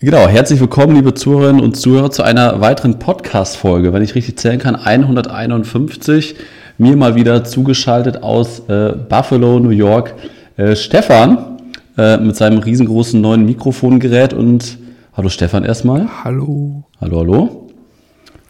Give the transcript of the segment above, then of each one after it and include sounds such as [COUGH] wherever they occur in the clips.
Genau, herzlich willkommen, liebe Zuhörerinnen und Zuhörer, zu einer weiteren Podcast-Folge, wenn ich richtig zählen kann, 151. Mir mal wieder zugeschaltet aus äh, Buffalo, New York, äh, Stefan äh, mit seinem riesengroßen neuen Mikrofongerät und hallo Stefan erstmal. Hallo. Hallo, hallo.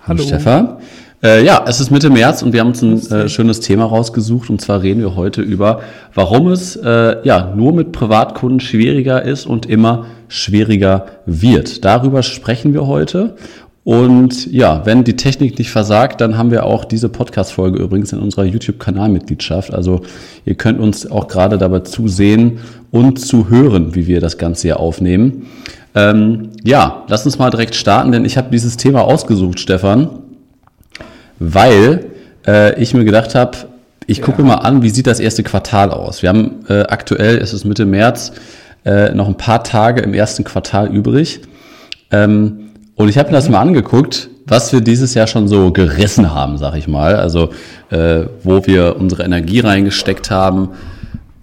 Hallo. Stefan. Äh, ja, es ist Mitte März und wir haben uns ein äh, schönes Thema rausgesucht und zwar reden wir heute über, warum es äh, ja nur mit Privatkunden schwieriger ist und immer schwieriger wird. Darüber sprechen wir heute. Und ja, wenn die Technik nicht versagt, dann haben wir auch diese Podcast-Folge übrigens in unserer YouTube-Kanalmitgliedschaft. Also ihr könnt uns auch gerade dabei zusehen und zu hören, wie wir das Ganze hier aufnehmen. Ähm, ja, lass uns mal direkt starten, denn ich habe dieses Thema ausgesucht, Stefan, weil äh, ich mir gedacht habe, ich gucke ja. mal an, wie sieht das erste Quartal aus. Wir haben äh, aktuell, es ist Mitte März, äh, noch ein paar Tage im ersten Quartal übrig. Ähm, und ich habe mir das mal angeguckt, was wir dieses Jahr schon so gerissen haben, sag ich mal. Also äh, wo wir unsere Energie reingesteckt haben.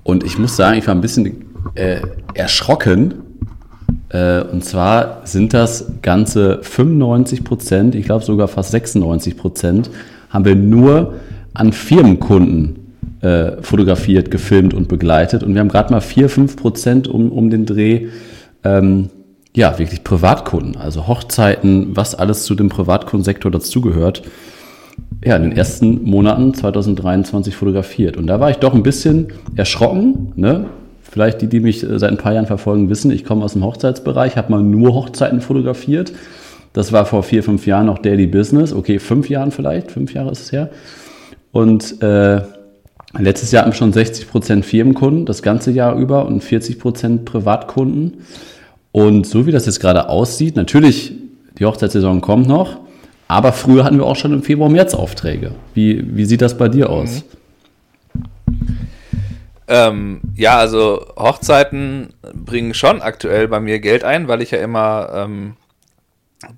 Und ich muss sagen, ich war ein bisschen äh, erschrocken. Äh, und zwar sind das ganze 95 Prozent, ich glaube sogar fast 96 Prozent, haben wir nur an Firmenkunden äh, fotografiert, gefilmt und begleitet. Und wir haben gerade mal 4, 5 Prozent um, um den Dreh, ähm, ja, wirklich Privatkunden, also Hochzeiten, was alles zu dem Privatkundensektor dazugehört, ja, in den ersten Monaten 2023 fotografiert. Und da war ich doch ein bisschen erschrocken. Ne? Vielleicht die, die mich äh, seit ein paar Jahren verfolgen, wissen, ich komme aus dem Hochzeitsbereich, habe mal nur Hochzeiten fotografiert. Das war vor vier, fünf Jahren noch Daily Business. Okay, fünf Jahren vielleicht, fünf Jahre ist es her. Und äh, Letztes Jahr hatten wir schon 60 Prozent Firmenkunden, das ganze Jahr über und 40 Prozent Privatkunden. Und so wie das jetzt gerade aussieht, natürlich, die Hochzeitssaison kommt noch, aber früher hatten wir auch schon im Februar, März Aufträge. Wie, wie sieht das bei dir aus? Ähm, ja, also Hochzeiten bringen schon aktuell bei mir Geld ein, weil ich ja immer ähm,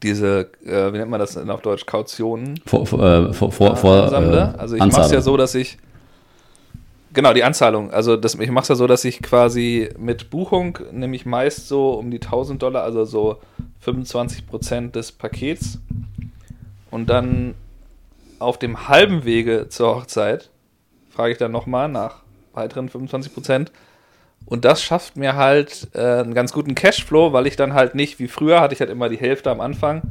diese, äh, wie nennt man das denn auf Deutsch, Kautionen vor, vor, äh, vor, vor, vor äh, Also ich mache es ja so, dass ich Genau, die Anzahlung. Also das, ich mache es ja so, dass ich quasi mit Buchung nehme ich meist so um die 1000 Dollar, also so 25 Prozent des Pakets. Und dann auf dem halben Wege zur Hochzeit frage ich dann nochmal nach weiteren 25 Prozent. Und das schafft mir halt äh, einen ganz guten Cashflow, weil ich dann halt nicht wie früher hatte ich halt immer die Hälfte am Anfang.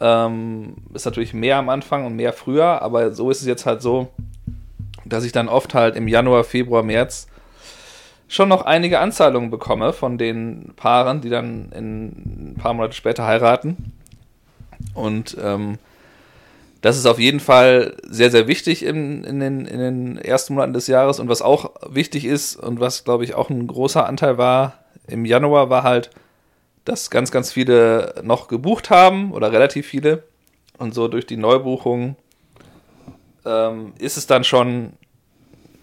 Ähm, ist natürlich mehr am Anfang und mehr früher, aber so ist es jetzt halt so, dass ich dann oft halt im Januar, Februar, März schon noch einige Anzahlungen bekomme von den Paaren, die dann in ein paar Monate später heiraten. Und ähm, das ist auf jeden Fall sehr, sehr wichtig in, in, den, in den ersten Monaten des Jahres. Und was auch wichtig ist und was, glaube ich, auch ein großer Anteil war im Januar, war halt, dass ganz, ganz viele noch gebucht haben oder relativ viele. Und so durch die Neubuchung ähm, ist es dann schon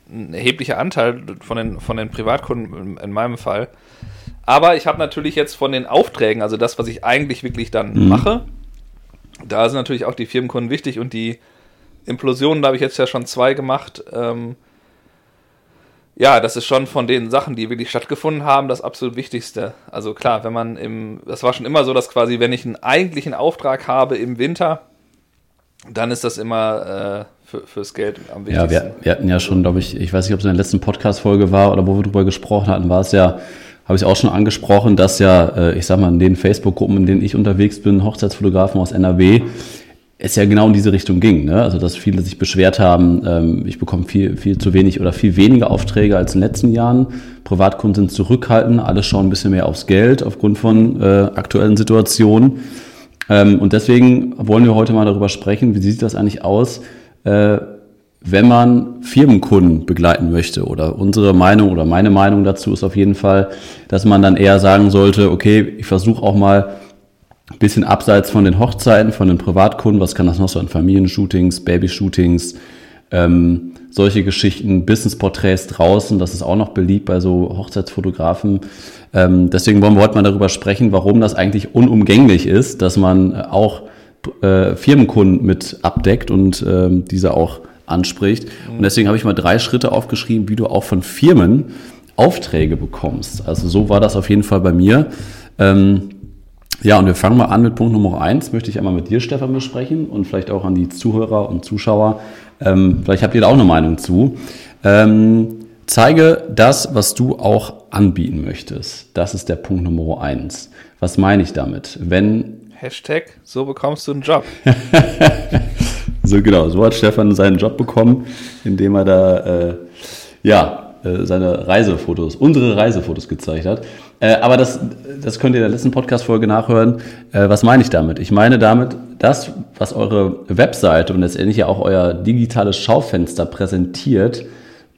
ein erheblicher Anteil von den, von den Privatkunden in meinem Fall. Aber ich habe natürlich jetzt von den Aufträgen, also das, was ich eigentlich wirklich dann mhm. mache, da sind natürlich auch die Firmenkunden wichtig und die Implosionen, da habe ich jetzt ja schon zwei gemacht. Ähm, ja, das ist schon von den Sachen, die wirklich stattgefunden haben, das absolut Wichtigste. Also klar, wenn man im, das war schon immer so, dass quasi, wenn ich einen eigentlichen Auftrag habe im Winter, dann ist das immer äh, für, fürs Geld am wichtigsten. Ja, wir, wir hatten ja schon, glaube ich, ich weiß nicht, ob es in der letzten Podcast-Folge war oder wo wir drüber gesprochen hatten, war es ja, habe ich auch schon angesprochen, dass ja, äh, ich sag mal, in den Facebook-Gruppen, in denen ich unterwegs bin, Hochzeitsfotografen aus NRW, es ja genau in diese Richtung ging. Ne? Also, dass viele sich beschwert haben, ähm, ich bekomme viel, viel zu wenig oder viel weniger Aufträge als in den letzten Jahren. Privatkunden sind zurückhaltend, alle schauen ein bisschen mehr aufs Geld aufgrund von äh, aktuellen Situationen. Ähm, und deswegen wollen wir heute mal darüber sprechen, wie sieht das eigentlich aus, äh, wenn man Firmenkunden begleiten möchte. Oder unsere Meinung oder meine Meinung dazu ist auf jeden Fall, dass man dann eher sagen sollte, okay, ich versuche auch mal ein bisschen abseits von den Hochzeiten, von den Privatkunden, was kann das noch so an Familienshootings, Babyshootings, ähm, solche Geschichten, Businessporträts draußen, das ist auch noch beliebt bei so Hochzeitsfotografen. Ähm, deswegen wollen wir heute mal darüber sprechen, warum das eigentlich unumgänglich ist, dass man auch äh, Firmenkunden mit abdeckt und ähm, diese auch anspricht. Mhm. Und deswegen habe ich mal drei Schritte aufgeschrieben, wie du auch von Firmen Aufträge bekommst. Also so war das auf jeden Fall bei mir. Ähm, Ja, und wir fangen mal an mit Punkt Nummer eins. Möchte ich einmal mit dir, Stefan, besprechen und vielleicht auch an die Zuhörer und Zuschauer. Ähm, vielleicht habt ihr da auch eine Meinung zu. Ähm, zeige das, was du auch anbieten möchtest. Das ist der Punkt Nummer eins. Was meine ich damit? Wenn Hashtag, so bekommst du einen Job. [LAUGHS] so genau, so hat Stefan seinen Job bekommen, indem er da äh, ja äh, seine Reisefotos, unsere Reisefotos gezeigt hat. Äh, aber das, das könnt ihr in der letzten Podcast-Folge nachhören. Äh, was meine ich damit? Ich meine damit, das, was eure Webseite und letztendlich ja auch euer digitales Schaufenster präsentiert,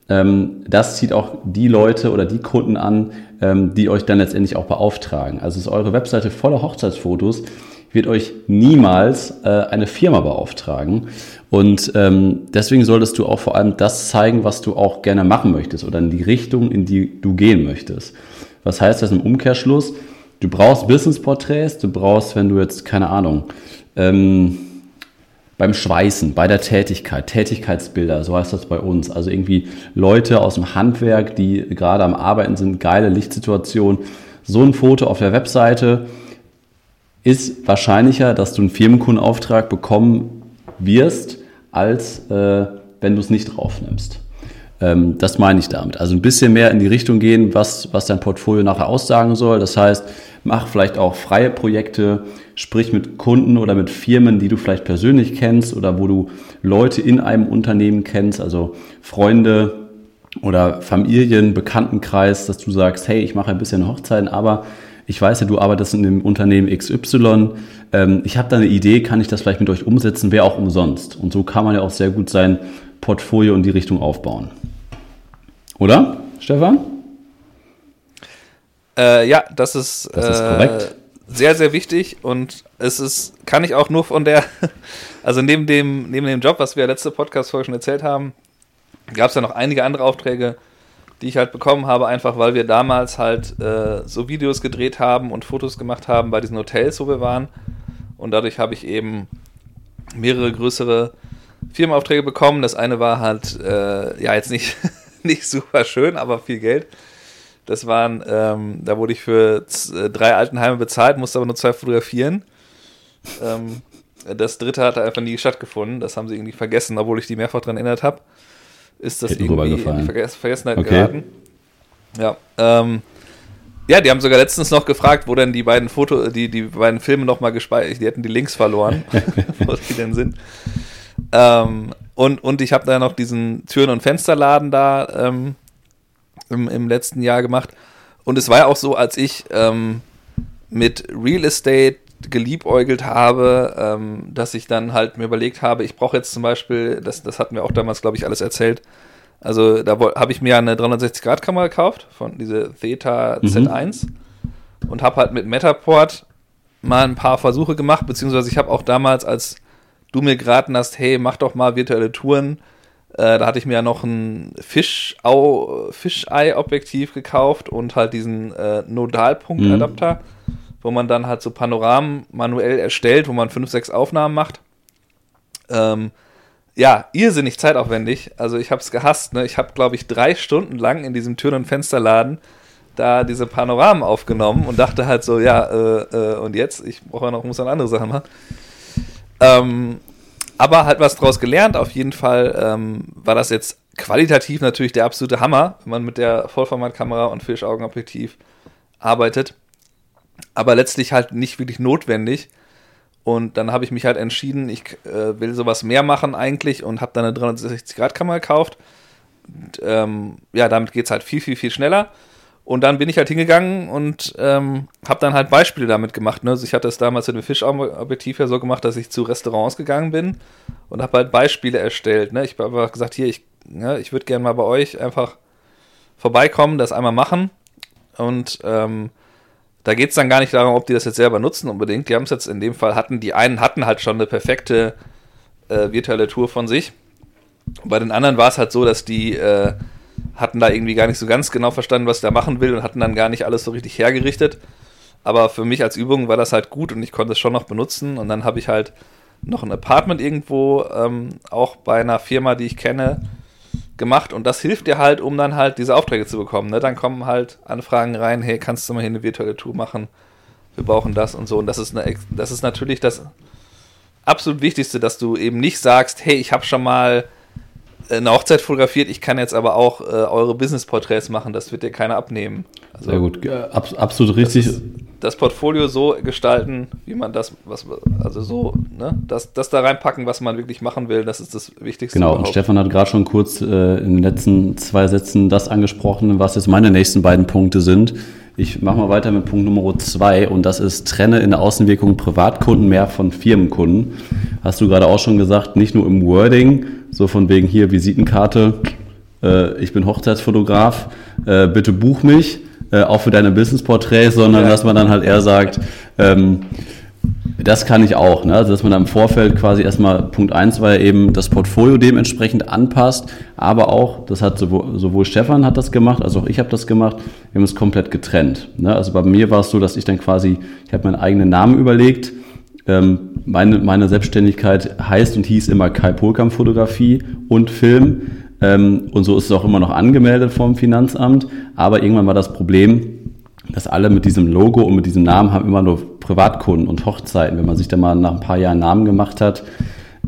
ähm, das zieht auch die Leute oder die Kunden an, ähm, die euch dann letztendlich auch beauftragen. Also ist eure Webseite voller Hochzeitsfotos, wird euch niemals äh, eine Firma beauftragen. Und ähm, deswegen solltest du auch vor allem das zeigen, was du auch gerne machen möchtest oder in die Richtung, in die du gehen möchtest. Was heißt das im Umkehrschluss? Du brauchst Business-Porträts, du brauchst, wenn du jetzt, keine Ahnung, ähm, beim Schweißen, bei der Tätigkeit, Tätigkeitsbilder, so heißt das bei uns. Also irgendwie Leute aus dem Handwerk, die gerade am Arbeiten sind, geile Lichtsituation. So ein Foto auf der Webseite ist wahrscheinlicher, dass du einen Firmenkundenauftrag bekommen wirst, als äh, wenn du es nicht draufnimmst. Ähm, das meine ich damit. Also ein bisschen mehr in die Richtung gehen, was, was dein Portfolio nachher aussagen soll. Das heißt, mach vielleicht auch freie Projekte, sprich mit Kunden oder mit Firmen, die du vielleicht persönlich kennst oder wo du Leute in einem Unternehmen kennst, also Freunde oder Familien, Bekanntenkreis, dass du sagst, hey, ich mache ein bisschen Hochzeiten, aber ich weiß ja, du arbeitest in dem Unternehmen XY. Ähm, ich habe da eine Idee, kann ich das vielleicht mit euch umsetzen, wäre auch umsonst. Und so kann man ja auch sehr gut sein Portfolio in die Richtung aufbauen. Oder, Stefan? Äh, ja, das ist, das ist. Äh, sehr, sehr wichtig und es ist, kann ich auch nur von der, [LAUGHS] also neben dem, neben dem Job, was wir letzte Podcast-Folge schon erzählt haben, gab es ja noch einige andere Aufträge, die ich halt bekommen habe, einfach weil wir damals halt äh, so Videos gedreht haben und Fotos gemacht haben bei diesen Hotels, wo wir waren. Und dadurch habe ich eben mehrere größere Firmenaufträge bekommen. Das eine war halt, äh, ja, jetzt nicht, [LAUGHS] nicht super schön, aber viel Geld. Das waren, ähm, da wurde ich für äh, drei Altenheime bezahlt, musste aber nur zwei fotografieren. Ähm, das dritte hat einfach nie stattgefunden. Das haben sie irgendwie vergessen, obwohl ich die mehrfach daran erinnert habe. Ist das Hätte irgendwie in die Verges Vergessenheit okay. geraten. Ja, ähm, ja, die haben sogar letztens noch gefragt, wo denn die beiden Foto, die, die beiden Filme nochmal gespeichert, die hätten die Links verloren, [LAUGHS] [LAUGHS] wo die denn sind. Ähm, und, und ich habe da noch diesen Türen- und Fensterladen da ähm, im, im letzten Jahr gemacht. Und es war ja auch so, als ich ähm, mit Real Estate geliebäugelt habe, ähm, dass ich dann halt mir überlegt habe, ich brauche jetzt zum Beispiel, das, das hatten wir auch damals, glaube ich, alles erzählt. Also da habe ich mir eine 360-Grad-Kamera gekauft, von diese Theta mhm. Z1 und habe halt mit Metaport mal ein paar Versuche gemacht, beziehungsweise ich habe auch damals, als du mir geraten hast, hey, mach doch mal virtuelle Touren, äh, da hatte ich mir ja noch ein Fischei-Objektiv gekauft und halt diesen äh, Nodalpunktadapter, mhm. Wo man dann halt so Panoramen manuell erstellt, wo man fünf, sechs Aufnahmen macht. Ähm, ja, irrsinnig zeitaufwendig. Also ich habe es gehasst. Ne? Ich habe, glaube ich, drei Stunden lang in diesem Türen- und Fensterladen da diese Panoramen aufgenommen und dachte halt so, ja, äh, äh, und jetzt? Ich brauche noch, muss noch andere Sachen machen. Ähm, aber halt was draus gelernt. Auf jeden Fall ähm, war das jetzt qualitativ natürlich der absolute Hammer, wenn man mit der Vollformatkamera und Fischaugenobjektiv arbeitet. Aber letztlich halt nicht wirklich notwendig. Und dann habe ich mich halt entschieden, ich äh, will sowas mehr machen eigentlich und habe dann eine 360-Grad-Kamera gekauft. Und, ähm, ja, damit geht es halt viel, viel, viel schneller. Und dann bin ich halt hingegangen und ähm, habe dann halt Beispiele damit gemacht. Ne? Also ich hatte es damals mit dem Fischobjektiv ja so gemacht, dass ich zu Restaurants gegangen bin und habe halt Beispiele erstellt. Ne? Ich habe einfach gesagt, hier, ich, ne, ich würde gerne mal bei euch einfach vorbeikommen, das einmal machen. Und ähm, da geht es dann gar nicht darum, ob die das jetzt selber nutzen unbedingt. Die haben es jetzt in dem Fall hatten, die einen hatten halt schon eine perfekte äh, virtuelle Tour von sich. Bei den anderen war es halt so, dass die äh, hatten da irgendwie gar nicht so ganz genau verstanden, was da machen will und hatten dann gar nicht alles so richtig hergerichtet. Aber für mich als Übung war das halt gut und ich konnte es schon noch benutzen. Und dann habe ich halt noch ein Apartment irgendwo, ähm, auch bei einer Firma, die ich kenne, gemacht. Und das hilft dir halt, um dann halt diese Aufträge zu bekommen. Ne? Dann kommen halt Anfragen rein, hey, kannst du mal hier eine virtuelle Tour machen wir brauchen das und so. Und das ist, eine, das ist natürlich das absolut Wichtigste, dass du eben nicht sagst, hey, ich habe schon mal eine Hochzeit fotografiert, ich kann jetzt aber auch äh, eure Business-Porträts machen, das wird dir keiner abnehmen. Also, Sehr gut, Ab, absolut richtig. Das, das, Portfolio so gestalten, wie man das, was, also so, ne, das, das da reinpacken, was man wirklich machen will, das ist das Wichtigste. Genau, überhaupt. und Stefan hat gerade schon kurz äh, in den letzten zwei Sätzen das angesprochen, was jetzt meine nächsten beiden Punkte sind. Ich mache mal weiter mit Punkt Nummer zwei und das ist trenne in der Außenwirkung Privatkunden mehr von Firmenkunden. Hast du gerade auch schon gesagt, nicht nur im Wording, so von wegen hier Visitenkarte, äh, ich bin Hochzeitsfotograf, äh, bitte buch mich, äh, auch für deine Business-Porträts, sondern ja. dass man dann halt eher sagt, ähm, das kann ich auch, ne? also dass man im Vorfeld quasi erstmal Punkt eins war ja eben das Portfolio dementsprechend anpasst, aber auch, das hat sowohl, sowohl Stefan hat das gemacht, als auch ich habe das gemacht, wir haben es komplett getrennt. Ne? Also bei mir war es so, dass ich dann quasi, ich habe meinen eigenen Namen überlegt, ähm, meine, meine Selbstständigkeit heißt und hieß immer Kai Polkamp Fotografie und Film ähm, und so ist es auch immer noch angemeldet vom Finanzamt, aber irgendwann war das Problem, dass alle mit diesem Logo und mit diesem Namen haben immer nur Privatkunden und Hochzeiten. Wenn man sich da mal nach ein paar Jahren Namen gemacht hat,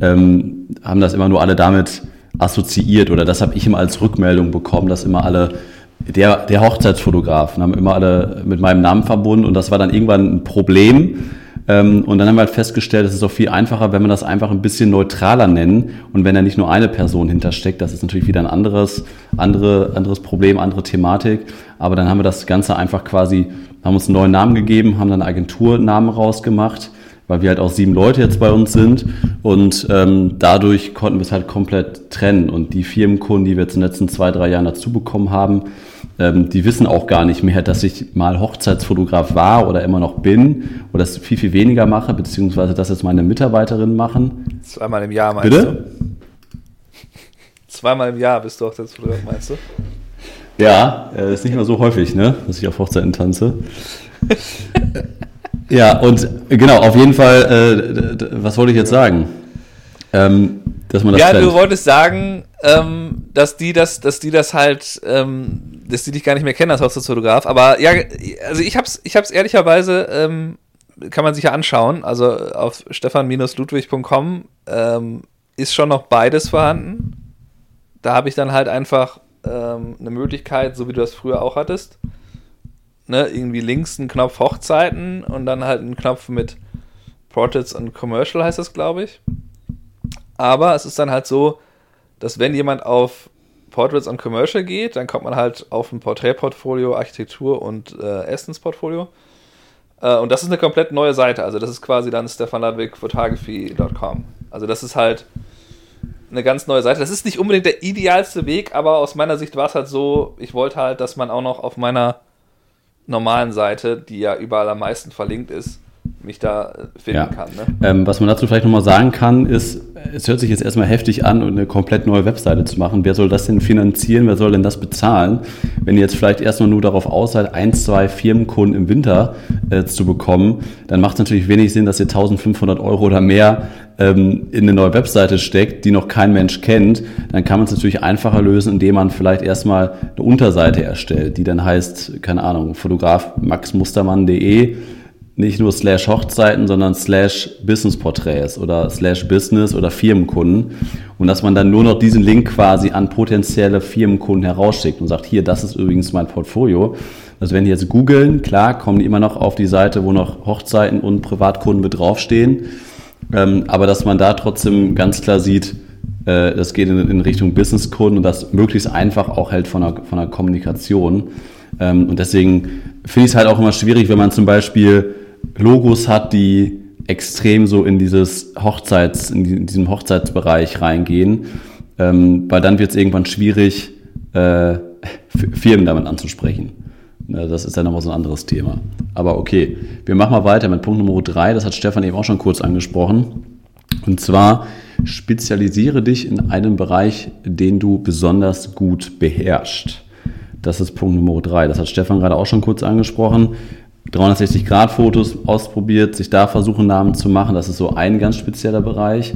ähm, haben das immer nur alle damit assoziiert oder das habe ich immer als Rückmeldung bekommen, dass immer alle der, der Hochzeitsfotografen haben immer alle mit meinem Namen verbunden und das war dann irgendwann ein Problem, und dann haben wir halt festgestellt, es ist auch viel einfacher, wenn wir das einfach ein bisschen neutraler nennen. Und wenn da nicht nur eine Person hintersteckt, das ist natürlich wieder ein anderes, andere, anderes Problem, andere Thematik. Aber dann haben wir das Ganze einfach quasi, haben uns einen neuen Namen gegeben, haben dann Agenturnamen rausgemacht weil wir halt auch sieben Leute jetzt bei uns sind. Und ähm, dadurch konnten wir es halt komplett trennen. Und die Firmenkunden, die wir jetzt in den letzten zwei, drei Jahren dazu bekommen haben, ähm, die wissen auch gar nicht mehr, dass ich mal Hochzeitsfotograf war oder immer noch bin oder das viel, viel weniger mache, beziehungsweise das jetzt meine Mitarbeiterinnen machen. Zweimal im Jahr meinst Bitte? du? Zweimal im Jahr bist du Hochzeitsfotograf, meinst du? Ja, äh, ist nicht mehr so häufig, ne, dass ich auf Hochzeiten tanze. [LAUGHS] ja, und genau, auf jeden Fall, äh, was wollte ich jetzt sagen? Ähm, dass man das ja, trennt. du wolltest sagen, ähm, dass die das, dass die das halt, ähm, dass die dich gar nicht mehr kennen als Hochzeitsfotograf. Aber ja, also ich hab's, ich hab's ehrlicherweise, ähm, kann man sich ja anschauen. Also auf stefan-ludwig.com ähm, ist schon noch beides vorhanden. Da habe ich dann halt einfach ähm, eine Möglichkeit, so wie du das früher auch hattest. Ne, irgendwie links einen Knopf Hochzeiten und dann halt einen Knopf mit Portraits und Commercial heißt das, glaube ich. Aber es ist dann halt so, dass wenn jemand auf Portraits und Commercial geht, dann kommt man halt auf ein Porträtportfolio, Architektur und äh, Essensportfolio. Äh, und das ist eine komplett neue Seite. Also das ist quasi dann stefanladwigphotography.com. Also das ist halt eine ganz neue Seite. Das ist nicht unbedingt der idealste Weg, aber aus meiner Sicht war es halt so, ich wollte halt, dass man auch noch auf meiner normalen Seite, die ja überall am meisten verlinkt ist, mich da äh, finden ja. kann. Ne? Ähm, was man dazu vielleicht nochmal sagen kann, ist, es hört sich jetzt erstmal heftig an, eine komplett neue Webseite zu machen. Wer soll das denn finanzieren? Wer soll denn das bezahlen? Wenn ihr jetzt vielleicht erstmal nur darauf aus seid, ein, zwei Firmenkunden im Winter äh, zu bekommen, dann macht es natürlich wenig Sinn, dass ihr 1500 Euro oder mehr ähm, in eine neue Webseite steckt, die noch kein Mensch kennt. Dann kann man es natürlich einfacher lösen, indem man vielleicht erstmal eine Unterseite erstellt, die dann heißt, keine Ahnung, Fotograf maxmustermann.de nicht nur slash Hochzeiten, sondern slash Business-Porträts oder slash Business oder Firmenkunden. Und dass man dann nur noch diesen Link quasi an potenzielle Firmenkunden herausschickt und sagt, hier, das ist übrigens mein Portfolio. Also wenn die jetzt googeln, klar, kommen die immer noch auf die Seite, wo noch Hochzeiten und Privatkunden mit draufstehen. Ähm, aber dass man da trotzdem ganz klar sieht, äh, das geht in, in Richtung Businesskunden und das möglichst einfach auch hält von der, von der Kommunikation. Ähm, und deswegen finde ich es halt auch immer schwierig, wenn man zum Beispiel Logos hat, die extrem so in dieses Hochzeits, in diesem Hochzeitsbereich reingehen, ähm, weil dann wird es irgendwann schwierig, äh, Firmen damit anzusprechen. Das ist ja nochmal so ein anderes Thema. Aber okay, wir machen mal weiter mit Punkt Nummer drei. Das hat Stefan eben auch schon kurz angesprochen. Und zwar spezialisiere dich in einem Bereich, den du besonders gut beherrschst. Das ist Punkt Nummer drei. Das hat Stefan gerade auch schon kurz angesprochen. 360-Grad-Fotos ausprobiert, sich da versuchen, Namen zu machen. Das ist so ein ganz spezieller Bereich.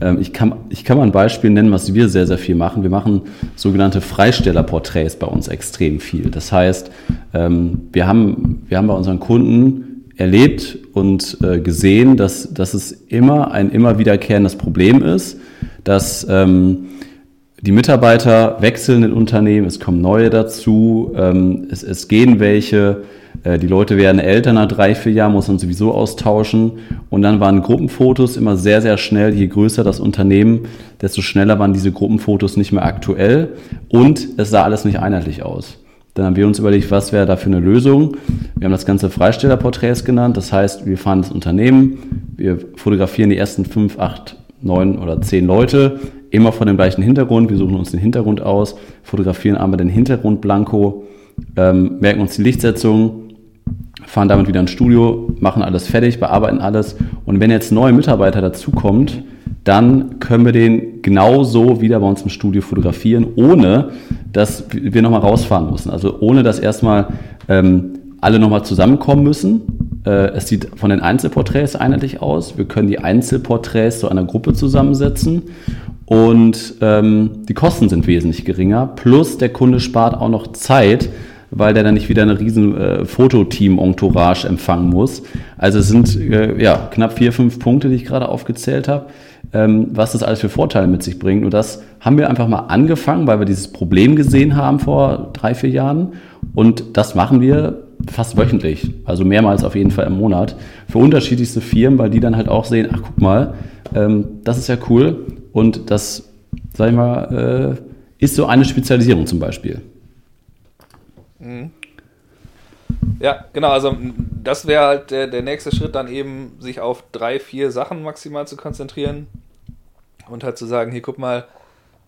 Ähm, ich kann, ich kann mal ein Beispiel nennen, was wir sehr, sehr viel machen. Wir machen sogenannte Freistellerporträts bei uns extrem viel. Das heißt, ähm, wir haben, wir haben bei unseren Kunden erlebt und äh, gesehen, dass, dass es immer ein immer wiederkehrendes Problem ist, dass ähm, die Mitarbeiter wechseln in Unternehmen, es kommen neue dazu, es, es gehen welche, die Leute werden älter nach drei, vier Jahren, muss man sowieso austauschen. Und dann waren Gruppenfotos immer sehr, sehr schnell. Je größer das Unternehmen, desto schneller waren diese Gruppenfotos nicht mehr aktuell. Und es sah alles nicht einheitlich aus. Dann haben wir uns überlegt, was wäre da für eine Lösung. Wir haben das Ganze Freistellerporträts genannt. Das heißt, wir fahren das Unternehmen, wir fotografieren die ersten fünf, acht, neun oder zehn Leute, immer von dem gleichen Hintergrund. Wir suchen uns den Hintergrund aus, fotografieren einmal den Hintergrund blanko, ähm, merken uns die Lichtsetzung, fahren damit wieder ins Studio, machen alles fertig, bearbeiten alles. Und wenn jetzt neue Mitarbeiter dazukommt, dann können wir den genauso wieder bei uns im Studio fotografieren, ohne dass wir nochmal rausfahren müssen. Also ohne dass erstmal ähm, alle nochmal zusammenkommen müssen. Äh, es sieht von den Einzelporträts einheitlich aus. Wir können die Einzelporträts zu einer Gruppe zusammensetzen und ähm, die Kosten sind wesentlich geringer. Plus der Kunde spart auch noch Zeit, weil der dann nicht wieder eine riesen äh, Fototeam-Entourage empfangen muss. Also es sind äh, ja, knapp vier, fünf Punkte, die ich gerade aufgezählt habe, ähm, was das alles für Vorteile mit sich bringt. Und das haben wir einfach mal angefangen, weil wir dieses Problem gesehen haben vor drei, vier Jahren. Und das machen wir fast wöchentlich, also mehrmals auf jeden Fall im Monat, für unterschiedlichste Firmen, weil die dann halt auch sehen, ach guck mal, ähm, das ist ja cool und das, sag ich mal, äh, ist so eine Spezialisierung zum Beispiel. Ja, genau, also das wäre halt der, der nächste Schritt, dann eben sich auf drei, vier Sachen maximal zu konzentrieren und halt zu sagen, hier guck mal,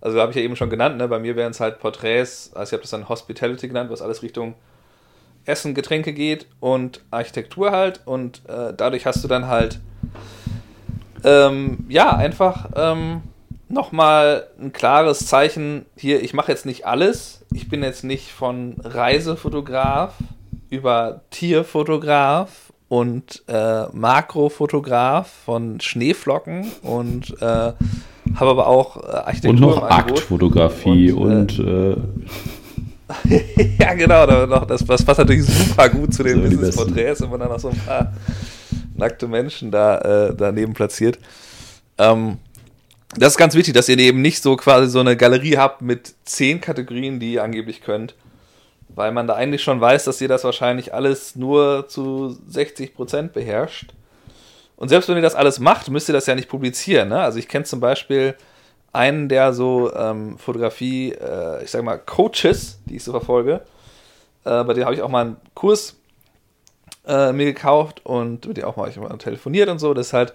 also habe ich ja eben schon genannt, ne, bei mir wären es halt Porträts, also ich habe das dann Hospitality genannt, was alles Richtung Essen, Getränke geht und Architektur halt und äh, dadurch hast du dann halt ähm, ja, einfach ähm, nochmal ein klares Zeichen hier, ich mache jetzt nicht alles, ich bin jetzt nicht von Reisefotograf über Tierfotograf und äh, Makrofotograf von Schneeflocken und äh, habe aber auch äh, Architektur. Und noch Aktfotografie und. und äh, [LAUGHS] ja, genau, noch das, das passt natürlich super gut zu den Business-Porträts, wenn man dann noch so ein paar nackte Menschen da äh, daneben platziert. Ähm, das ist ganz wichtig, dass ihr eben nicht so quasi so eine Galerie habt mit zehn Kategorien, die ihr angeblich könnt. Weil man da eigentlich schon weiß, dass ihr das wahrscheinlich alles nur zu 60% beherrscht. Und selbst wenn ihr das alles macht, müsst ihr das ja nicht publizieren. Ne? Also ich kenne zum Beispiel einen, der so ähm, Fotografie, äh, ich sage mal, Coaches, die ich so verfolge. Äh, bei dem habe ich auch mal einen Kurs äh, mir gekauft und mit dem auch mal, ich mal telefoniert und so. Das ist halt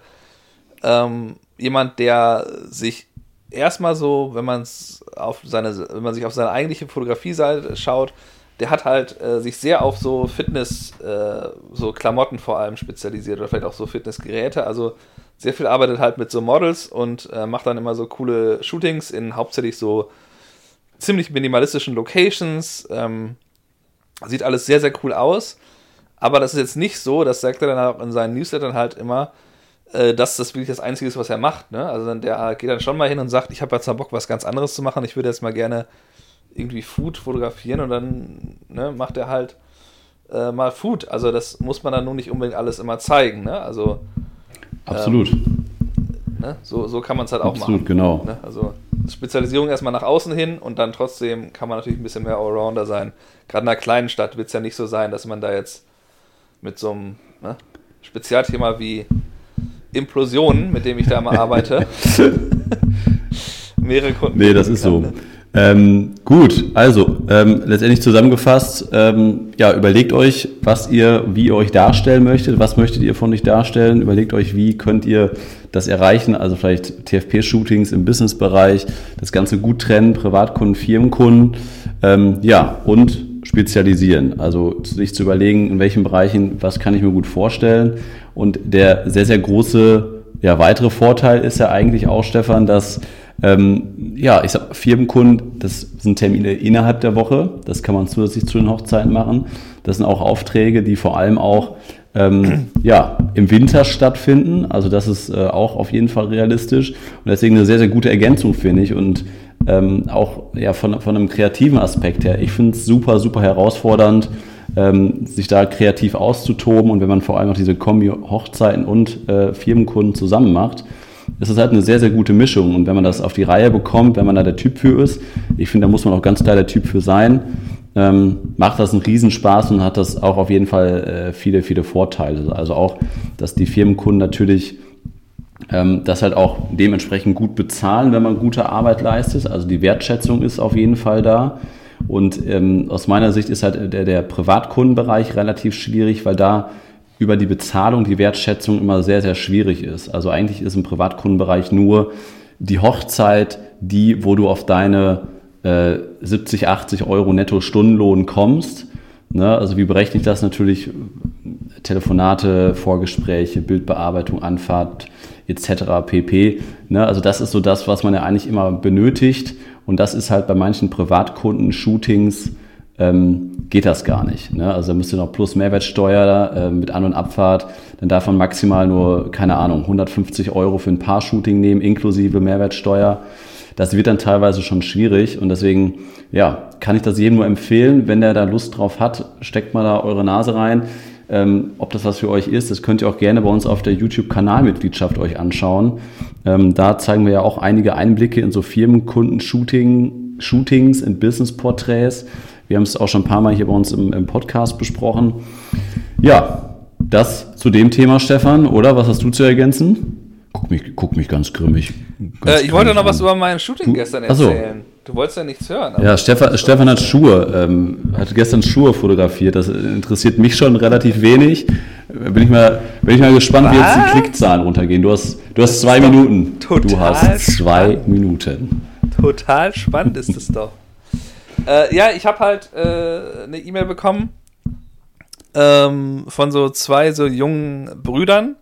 ähm, jemand, der sich erstmal so, wenn man es auf seine, wenn man sich auf seine eigentliche Fotografie-Seite schaut, der hat halt äh, sich sehr auf so Fitness, äh, so Klamotten vor allem spezialisiert oder vielleicht auch so Fitnessgeräte. Also sehr viel arbeitet halt mit so Models und äh, macht dann immer so coole Shootings in hauptsächlich so ziemlich minimalistischen Locations. Ähm, sieht alles sehr, sehr cool aus. Aber das ist jetzt nicht so, das sagt er dann auch in seinen Newslettern halt immer, äh, dass das wirklich das Einzige ist, was er macht. Ne? Also dann, der geht dann schon mal hin und sagt, ich habe jetzt mal Bock, was ganz anderes zu machen. Ich würde jetzt mal gerne irgendwie Food fotografieren und dann ne, macht er halt äh, mal Food. Also das muss man dann nur nicht unbedingt alles immer zeigen. Ne? Also absolut. Ähm, ne? So, so kann man es halt auch absolut, machen. genau. Ne? Also Spezialisierung erstmal nach außen hin und dann trotzdem kann man natürlich ein bisschen mehr Allrounder sein. Gerade in einer kleinen Stadt wird es ja nicht so sein, dass man da jetzt mit so einem ne, Spezialthema wie Implosionen, mit dem ich da mal arbeite, [LAUGHS] mehrere Kunden. Nee, das ist so. Ähm, gut, also ähm, letztendlich zusammengefasst, ähm, ja, überlegt euch, was ihr, wie ihr euch darstellen möchtet, was möchtet ihr von euch darstellen, überlegt euch, wie könnt ihr das erreichen, also vielleicht TFP-Shootings im Businessbereich, das Ganze gut trennen, Privatkunden, Firmenkunden, ähm, ja, und spezialisieren, also sich zu überlegen, in welchen Bereichen, was kann ich mir gut vorstellen und der sehr, sehr große, ja, weitere Vorteil ist ja eigentlich auch, Stefan, dass ähm, ja, ich sag, Firmenkunden, das sind Termine innerhalb der Woche, das kann man zusätzlich zu den Hochzeiten machen. Das sind auch Aufträge, die vor allem auch ähm, ja, im Winter stattfinden. Also das ist äh, auch auf jeden Fall realistisch und deswegen eine sehr, sehr gute Ergänzung, finde ich. Und ähm, auch ja, von, von einem kreativen Aspekt her. Ich finde es super, super herausfordernd, ähm, sich da kreativ auszutoben und wenn man vor allem auch diese Kombi Hochzeiten und äh, Firmenkunden zusammen macht, ist es halt eine sehr, sehr gute Mischung. Und wenn man das auf die Reihe bekommt, wenn man da der Typ für ist, ich finde, da muss man auch ganz klar der Typ für sein, ähm, macht das einen Riesenspaß und hat das auch auf jeden Fall äh, viele, viele Vorteile. Also auch, dass die Firmenkunden natürlich ähm, das halt auch dementsprechend gut bezahlen, wenn man gute Arbeit leistet. Also die Wertschätzung ist auf jeden Fall da. Und ähm, aus meiner Sicht ist halt der, der Privatkundenbereich relativ schwierig, weil da über die Bezahlung die Wertschätzung immer sehr, sehr schwierig ist. Also eigentlich ist im Privatkundenbereich nur die Hochzeit die, wo du auf deine äh, 70, 80 Euro netto Stundenlohn kommst. Ne? Also wie berechne ich das natürlich? Telefonate, Vorgespräche, Bildbearbeitung, Anfahrt etc. pp. Ne? Also das ist so das, was man ja eigentlich immer benötigt. Und das ist halt bei manchen Privatkunden, Shootings, ähm, geht das gar nicht. Ne? Also da müsste noch plus Mehrwertsteuer äh, mit An- und Abfahrt, dann darf man maximal nur, keine Ahnung, 150 Euro für ein Paar-Shooting nehmen, inklusive Mehrwertsteuer. Das wird dann teilweise schon schwierig und deswegen, ja, kann ich das jedem nur empfehlen, wenn der da Lust drauf hat, steckt mal da eure Nase rein. Ähm, ob das was für euch ist, das könnt ihr auch gerne bei uns auf der YouTube-Kanalmitgliedschaft euch anschauen. Ähm, da zeigen wir ja auch einige Einblicke in so Firmenkunden-Shooting, Shootings, in Business-Porträts. Wir haben es auch schon ein paar Mal hier bei uns im, im Podcast besprochen. Ja, das zu dem Thema, Stefan, oder? Was hast du zu ergänzen? Guck mich, guck mich ganz grimmig. Ganz äh, ich wollte noch was über mein Shooting gestern erzählen. Du wolltest ja nichts hören. Ja, Stefan, Stefan hat Schuhe, ähm, hat gestern Schuhe fotografiert. Das interessiert mich schon relativ wenig. Bin ich mal, bin ich mal gespannt, was? wie jetzt die Klickzahlen runtergehen. Du hast, du hast zwei Minuten. Du hast zwei spannend. Minuten. Total spannend ist es doch. [LAUGHS] Äh, ja, ich habe halt äh, eine E-Mail bekommen ähm, von so zwei so jungen Brüdern.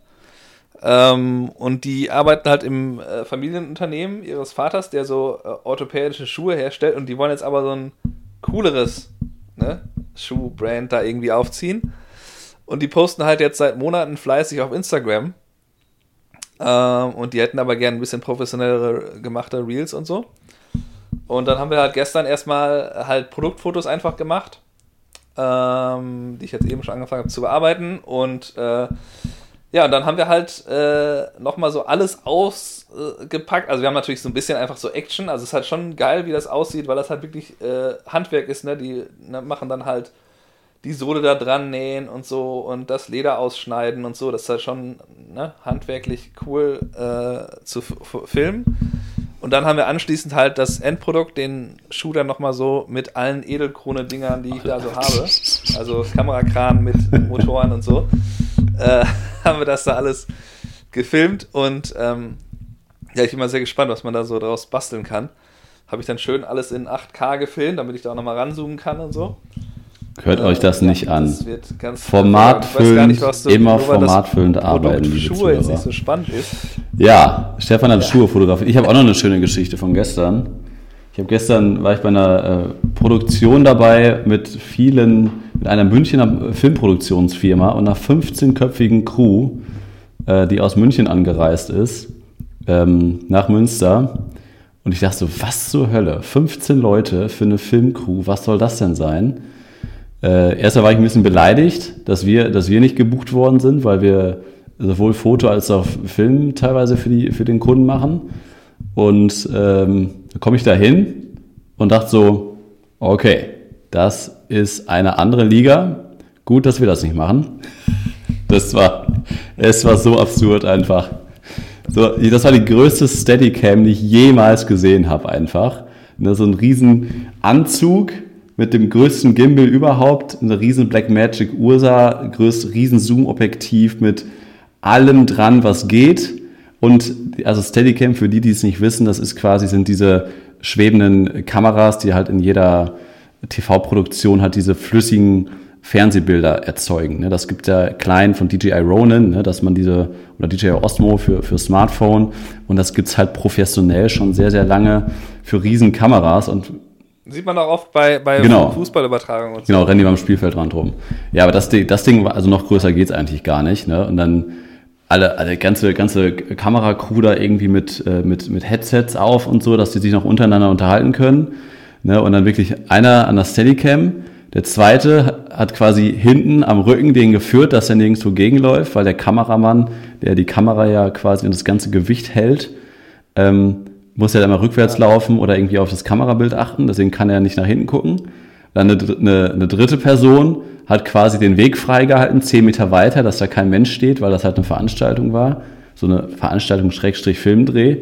Ähm, und die arbeiten halt im äh, Familienunternehmen ihres Vaters, der so äh, orthopädische Schuhe herstellt. Und die wollen jetzt aber so ein cooleres ne, Schuhbrand da irgendwie aufziehen. Und die posten halt jetzt seit Monaten fleißig auf Instagram. Ähm, und die hätten aber gerne ein bisschen professionellere gemachte Reels und so. Und dann haben wir halt gestern erstmal halt Produktfotos einfach gemacht, ähm, die ich jetzt eben schon angefangen habe zu bearbeiten. Und äh, ja, und dann haben wir halt äh, nochmal so alles ausgepackt. Äh, also wir haben natürlich so ein bisschen einfach so Action. Also es ist halt schon geil, wie das aussieht, weil das halt wirklich äh, Handwerk ist. Ne? Die ne, machen dann halt die Sohle da dran nähen und so und das Leder ausschneiden und so. Das ist halt schon ne, handwerklich cool äh, zu filmen. Und dann haben wir anschließend halt das Endprodukt, den Schuh dann nochmal so mit allen Edelkrone-Dingern, die ich da so habe. Also Kamerakran mit Motoren und so. Äh, [LAUGHS] haben wir das da alles gefilmt und ähm, ja, ich bin mal sehr gespannt, was man da so draus basteln kann. Habe ich dann schön alles in 8K gefilmt, damit ich da auch nochmal ranzoomen kann und so. Hört euch das nicht ja, an. Das formatfüllend, immer formatfüllend arbeiten. Liebe Schuhe jetzt nicht so spannend ist. Ja, Stefan hat ja. Schuhe fotografiert. Ich habe auch noch eine schöne Geschichte von gestern. Ich habe gestern war ich bei einer äh, Produktion dabei mit vielen, mit einer Münchner Filmproduktionsfirma und einer 15-köpfigen Crew, äh, die aus München angereist ist, ähm, nach Münster. Und ich dachte so, was zur Hölle? 15 Leute für eine Filmcrew, was soll das denn sein? Äh, erst war ich ein bisschen beleidigt, dass wir, dass wir nicht gebucht worden sind, weil wir sowohl Foto als auch Film teilweise für, die, für den Kunden machen. Und ähm, da komme ich da hin und dachte so, okay, das ist eine andere Liga. Gut, dass wir das nicht machen. [LAUGHS] Das war, es war so absurd einfach. So, das war die größte Steadicam, die ich jemals gesehen habe einfach. Ne, so ein riesen Anzug mit dem größten Gimbal überhaupt, eine riesen Blackmagic Ursa, größtes riesen Zoom-Objektiv mit allem dran, was geht. Und also Steadicam, für die, die es nicht wissen, das ist quasi, sind diese schwebenden Kameras, die halt in jeder TV-Produktion halt diese flüssigen Fernsehbilder erzeugen. Ne? Das gibt ja klein von DJI Ronin, ne? dass man diese, oder DJI Osmo für, für Smartphone und das gibt's halt professionell schon sehr, sehr lange für Riesenkameras und Sieht man auch oft bei, bei genau. Fußballübertragungen. Und so. Genau, rennen die beim Spielfeldrand rum. Ja, aber das, das Ding, also noch größer geht's eigentlich gar nicht. Ne? Und dann alle, alle ganze, ganze Kameracrew da irgendwie mit, äh, mit, mit Headsets auf und so, dass die sich noch untereinander unterhalten können. Ne? Und dann wirklich einer an der Steadicam, Der zweite hat quasi hinten am Rücken den geführt, dass er nirgendwo gegenläuft, weil der Kameramann, der die Kamera ja quasi und das ganze Gewicht hält, ähm, muss ja dann mal rückwärts laufen oder irgendwie auf das Kamerabild achten, deswegen kann er nicht nach hinten gucken. Dann eine, eine, eine dritte Person hat quasi den Weg freigehalten, zehn Meter weiter, dass da kein Mensch steht, weil das halt eine Veranstaltung war. So eine Veranstaltung Schrägstrich Filmdreh.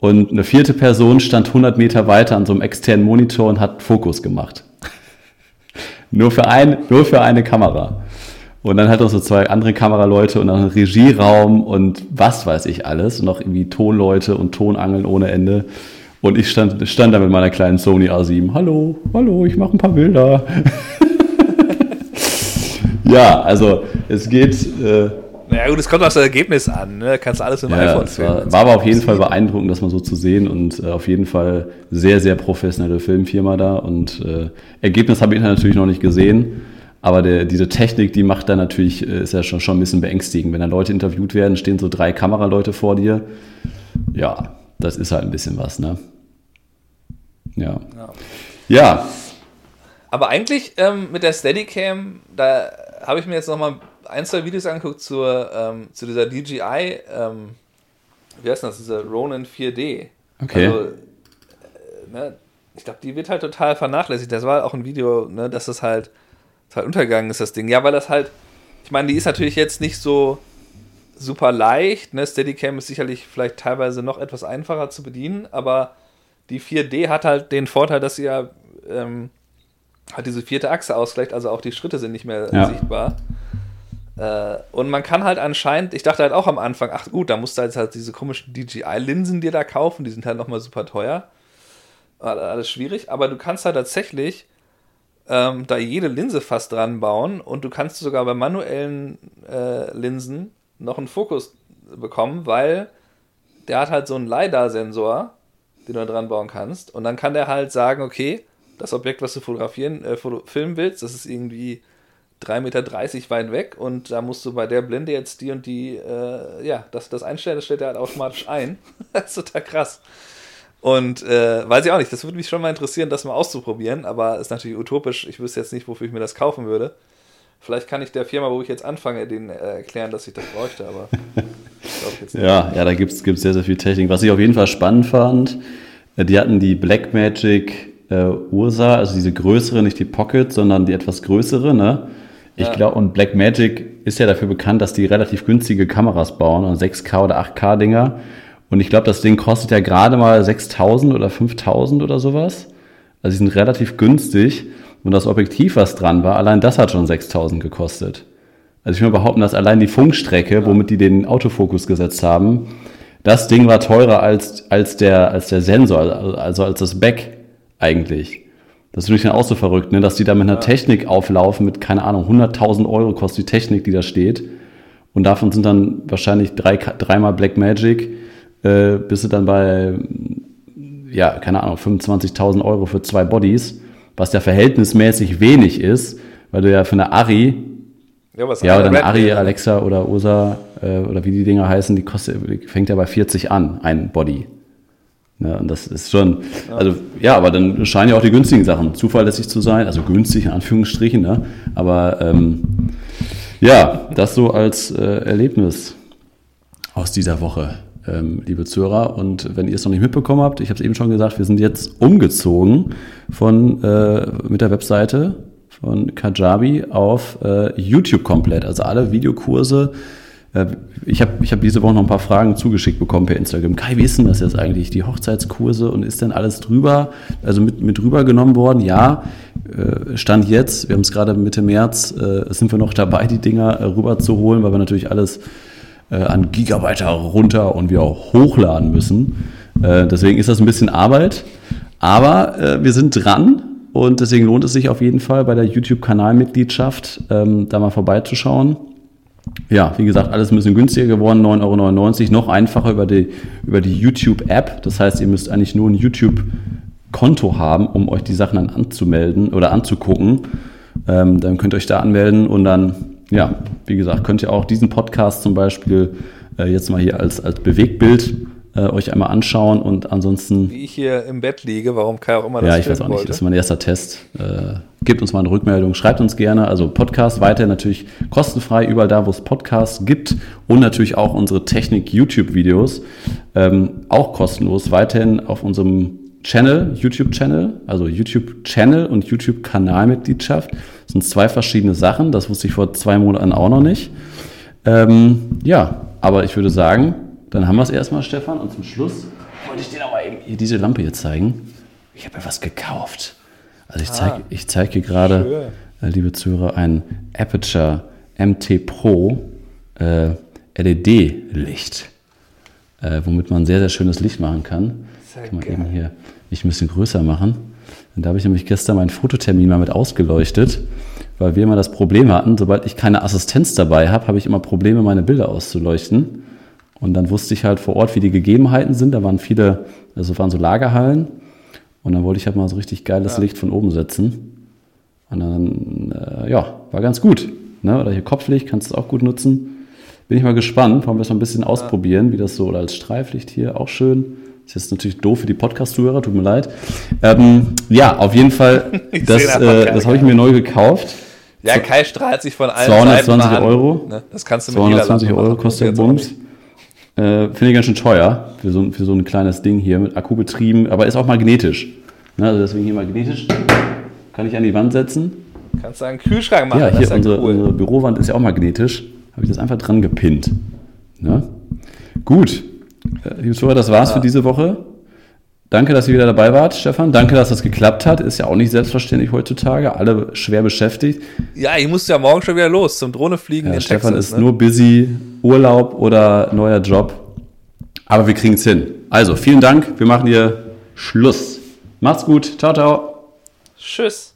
Und eine vierte Person stand 100 Meter weiter an so einem externen Monitor und hat Fokus gemacht. [LAUGHS] nur, für ein, nur für eine Kamera. Und dann halt noch so zwei andere Kameraleute und dann einen Regieraum und was weiß ich alles. Und noch irgendwie Tonleute und Tonangeln ohne Ende. Und ich stand, stand da mit meiner kleinen Sony A7. Hallo, hallo, ich mache ein paar Bilder. [LAUGHS] ja, also es geht. Äh, naja, gut, es kommt auf das Ergebnis an. Ne? Kannst du alles im ja, iPhone filmen. War, war aber auf jeden Fall beeindruckend, das mal so zu sehen und äh, auf jeden Fall sehr, sehr professionelle Filmfirma da. Und äh, Ergebnis habe ich natürlich noch nicht gesehen. Aber der, diese Technik, die macht dann natürlich, äh, ist ja schon, schon ein bisschen beängstigend. Wenn da Leute interviewt werden, stehen so drei Kameraleute vor dir. Ja, das ist halt ein bisschen was, ne? Ja. Ja. ja. Aber eigentlich ähm, mit der Steadicam, da habe ich mir jetzt nochmal ein, zwei Videos angeguckt zur, ähm, zu dieser DJI, ähm, wie heißt das, diese Ronin 4D. Okay. Also, äh, ne, ich glaube, die wird halt total vernachlässigt. Das war auch ein Video, ne, dass das halt, halt untergegangen ist, das Ding. Ja, weil das halt, ich meine, die ist natürlich jetzt nicht so super leicht. Ne? Steadicam ist sicherlich vielleicht teilweise noch etwas einfacher zu bedienen, aber die 4D hat halt den Vorteil, dass sie ja ähm, hat diese vierte Achse ausgleicht, also auch die Schritte sind nicht mehr ja. sichtbar. Äh, und man kann halt anscheinend, ich dachte halt auch am Anfang, ach gut, da musst du jetzt halt diese komischen DJI-Linsen dir da kaufen, die sind halt nochmal super teuer. Alles schwierig, aber du kannst halt tatsächlich ähm, da jede Linse fast dran bauen und du kannst sogar bei manuellen äh, Linsen noch einen Fokus bekommen, weil der hat halt so einen LiDAR-Sensor, den du dran bauen kannst. Und dann kann der halt sagen, okay, das Objekt, was du fotografieren, äh, filmen willst, das ist irgendwie 3,30 Meter weit weg und da musst du bei der Blende jetzt die und die, äh, ja, das, das einstellen, das stellt er halt automatisch ein. [LAUGHS] das ist total krass. Und äh, weiß ich auch nicht, das würde mich schon mal interessieren, das mal auszuprobieren, aber ist natürlich utopisch. Ich wüsste jetzt nicht, wofür ich mir das kaufen würde. Vielleicht kann ich der Firma, wo ich jetzt anfange, denen äh, erklären, dass ich das bräuchte, aber [LAUGHS] glaube jetzt nicht. Ja, ja, da gibt es sehr, sehr viel Technik. Was ich auf jeden Fall spannend fand, äh, die hatten die Blackmagic äh, Ursa, also diese größere, nicht die Pocket, sondern die etwas größere, ne? Ich ja. glaube, und Blackmagic ist ja dafür bekannt, dass die relativ günstige Kameras bauen, und 6K oder 8K Dinger. Und ich glaube, das Ding kostet ja gerade mal 6000 oder 5000 oder sowas. Also die sind relativ günstig. Und das Objektiv, was dran war, allein das hat schon 6000 gekostet. Also ich will behaupten, dass allein die Funkstrecke, womit die den Autofokus gesetzt haben, das Ding war teurer als, als, der, als der Sensor, also als das Back eigentlich. Das ist natürlich dann auch so verrückt, ne? dass die da mit einer. Technik auflaufen mit, keine Ahnung, 100.000 Euro kostet die Technik, die da steht. Und davon sind dann wahrscheinlich drei, dreimal Black Magic, äh, bist du dann bei, ja, keine Ahnung, 25.000 Euro für zwei Bodies, was ja verhältnismäßig wenig ist, weil du ja für eine Ari, ja, was ja oder eine Ari, Alexa oder Ursa, äh, oder wie die Dinger heißen, die kostet, fängt ja bei 40 an, ein Body. Ja, und das ist schon, also ja, aber dann scheinen ja auch die günstigen Sachen zuverlässig zu sein, also günstig in Anführungsstrichen, ne? aber ähm, ja, das so als äh, Erlebnis aus dieser Woche, ähm, liebe Zuhörer. Und wenn ihr es noch nicht mitbekommen habt, ich habe es eben schon gesagt, wir sind jetzt umgezogen von äh, mit der Webseite von Kajabi auf äh, YouTube komplett. Also alle Videokurse äh, ich habe ich hab diese Woche noch ein paar Fragen zugeschickt bekommen per Instagram. Kai, wie ist denn das jetzt eigentlich, die Hochzeitskurse und ist denn alles drüber, also mit, mit rübergenommen worden? Ja, äh, Stand jetzt, wir haben es gerade Mitte März, äh, sind wir noch dabei, die Dinger rüber zu holen, weil wir natürlich alles an Gigabyte runter und wieder hochladen müssen. Deswegen ist das ein bisschen Arbeit, aber wir sind dran und deswegen lohnt es sich auf jeden Fall bei der YouTube-Kanalmitgliedschaft ähm, da mal vorbeizuschauen. Ja, wie gesagt, alles ein bisschen günstiger geworden, 9,99 Euro, noch einfacher über die, über die YouTube-App. Das heißt, ihr müsst eigentlich nur ein YouTube-Konto haben, um euch die Sachen dann anzumelden oder anzugucken. Ähm, dann könnt ihr euch da anmelden und dann, ja, wie gesagt, könnt ihr auch diesen Podcast zum Beispiel äh, jetzt mal hier als, als Bewegtbild äh, euch einmal anschauen und ansonsten. Wie ich hier im Bett liege, warum Kai auch immer das Ja, ich weiß auch nicht, wollte. das ist mein erster Test. Äh, gebt uns mal eine Rückmeldung, schreibt uns gerne. Also Podcast weiter natürlich kostenfrei, überall da, wo es Podcasts gibt und natürlich auch unsere Technik-YouTube-Videos, ähm, auch kostenlos, weiterhin auf unserem Channel, YouTube-Channel, also YouTube-Channel und YouTube-Kanalmitgliedschaft. Das sind zwei verschiedene Sachen, das wusste ich vor zwei Monaten auch noch nicht. Ähm, ja, aber ich würde sagen, dann haben wir es erstmal, Stefan. Und zum Schluss wollte ich dir aber eben hier diese Lampe hier zeigen. Ich habe ja was gekauft. Also ich zeige ah, ich zeig hier gerade, äh, liebe Zuhörer, ein Aperture MT Pro äh, LED-Licht, äh, womit man sehr, sehr schönes Licht machen kann. Sehr kann man geil. eben hier nicht ein bisschen größer machen. Und da habe ich nämlich gestern meinen Fototermin mal mit ausgeleuchtet, weil wir immer das Problem hatten, sobald ich keine Assistenz dabei habe, habe ich immer Probleme, meine Bilder auszuleuchten. Und dann wusste ich halt vor Ort, wie die Gegebenheiten sind. Da waren viele, also waren so Lagerhallen. Und dann wollte ich halt mal so richtig geiles ja. Licht von oben setzen. Und dann, äh, ja, war ganz gut. Ne? Oder hier Kopflicht, kannst du auch gut nutzen. Bin ich mal gespannt, wollen wir das mal ein bisschen ausprobieren, wie das so, oder als Streiflicht hier, auch schön. Das ist jetzt natürlich doof für die Podcast-Zuhörer, tut mir leid. Ähm, ja, auf jeden Fall, [LAUGHS] das, äh, das habe ich mir neu gekauft. Ja, Kai strahlt sich von allen 220 Euro. Ne? Das kannst du mit 220 Euro kostet der Bums. Äh, Finde ich ganz schön teuer für so, für so ein kleines Ding hier mit Akku betrieben, aber ist auch magnetisch. Ne, also deswegen hier magnetisch. Kann ich an die Wand setzen. Kannst du einen Kühlschrank machen. Ja, hier ja unsere, cool. unsere, Bürowand ist ja auch magnetisch. Habe ich das einfach dran gepinnt. Ne? Gut. Äh, liebe Zuhörer, das war's ja. für diese Woche. Danke, dass ihr wieder dabei wart, Stefan. Danke, dass das geklappt hat. Ist ja auch nicht selbstverständlich heutzutage. Alle schwer beschäftigt. Ja, ich muss ja morgen schon wieder los zum Drohnefliegen ja, in Stefan Texas, ist ne? nur busy, Urlaub oder neuer Job. Aber wir kriegen es hin. Also, vielen Dank. Wir machen hier Schluss. Macht's gut. Ciao, ciao. Tschüss.